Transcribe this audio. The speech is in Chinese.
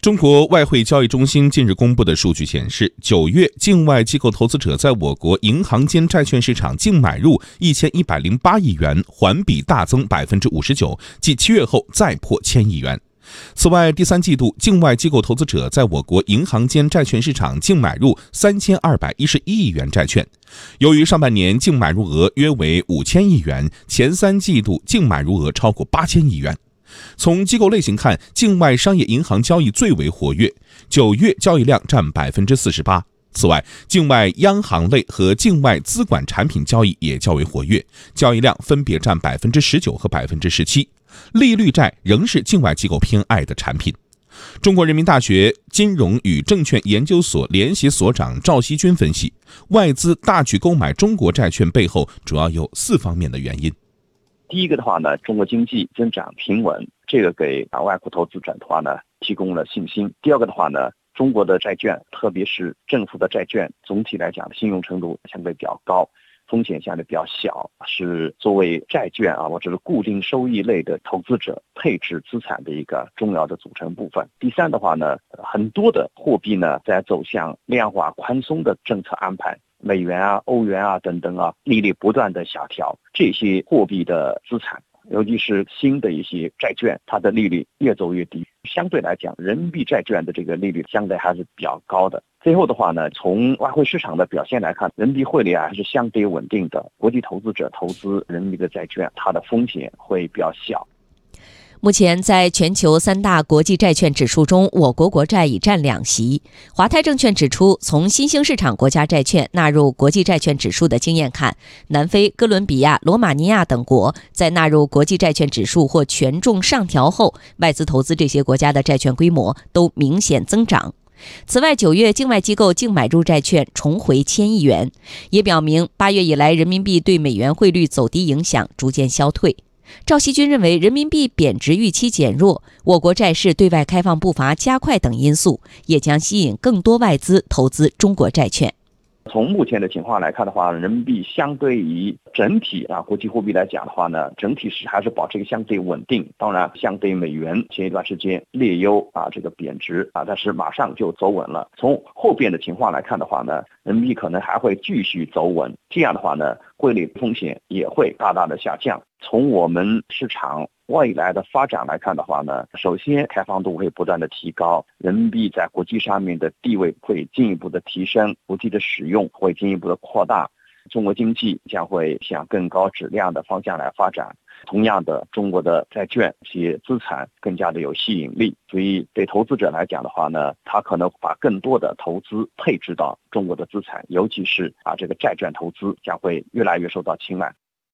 中国外汇交易中心近日公布的数据显示，九月境外机构投资者在我国银行间债券市场净买入一千一百零八亿元，环比大增百分之五十九，继七月后再破千亿元。此外，第三季度境外机构投资者在我国银行间债券市场净买入三千二百一十一亿元债券，由于上半年净买入额约为五千亿元，前三季度净买入额超过八千亿元。从机构类型看，境外商业银行交易最为活跃，九月交易量占百分之四十八。此外，境外央行类和境外资管产品交易也较为活跃，交易量分别占百分之十九和百分之十七。利率债仍是境外机构偏爱的产品。中国人民大学金融与证券研究所联席所长赵锡军分析，外资大举购买中国债券背后主要有四方面的原因。第一个的话呢，中国经济增长平稳，这个给啊外国投资者的话呢提供了信心。第二个的话呢，中国的债券，特别是政府的债券，总体来讲信用程度相对比较高，风险相对比较小，是作为债券啊或者是固定收益类的投资者配置资产的一个重要的组成部分。第三的话呢，很多的货币呢在走向量化宽松的政策安排。美元啊、欧元啊等等啊，利率不断的下调，这些货币的资产，尤其是新的一些债券，它的利率越走越低。相对来讲，人民币债券的这个利率相对还是比较高的。最后的话呢，从外汇市场的表现来看，人民币汇率啊还是相对稳定的。国际投资者投资人民币的债券，它的风险会比较小。目前，在全球三大国际债券指数中，我国国债已占两席。华泰证券指出，从新兴市场国家债券纳入国际债券指数的经验看，南非、哥伦比亚、罗马尼亚等国在纳入国际债券指数或权重上调后，外资投资这些国家的债券规模都明显增长。此外，九月境外机构净买入债券重回千亿元，也表明八月以来人民币对美元汇率走低影响逐渐消退。赵锡军认为，人民币贬值预期减弱，我国债市对外开放步伐加快等因素，也将吸引更多外资投资中国债券。从目前的情况来看的话，人民币相对于整体啊国际货币来讲的话呢，整体是还是保持一个相对稳定。当然，相对于美元前一段时间略优啊这个贬值啊，但是马上就走稳了。从后边的情况来看的话呢，人民币可能还会继续走稳。这样的话呢，汇率风险也会大大的下降。从我们市场未来的发展来看的话呢，首先开放度会不断的提高，人民币在国际上面的地位会进一步的提升，国际的使用会进一步的扩大，中国经济将会向更高质量的方向来发展。同样的，中国的债券这些资产更加的有吸引力，所以对投资者来讲的话呢，他可能把更多的投资配置到中国的资产，尤其是啊这个债券投资将会越来越受到青睐。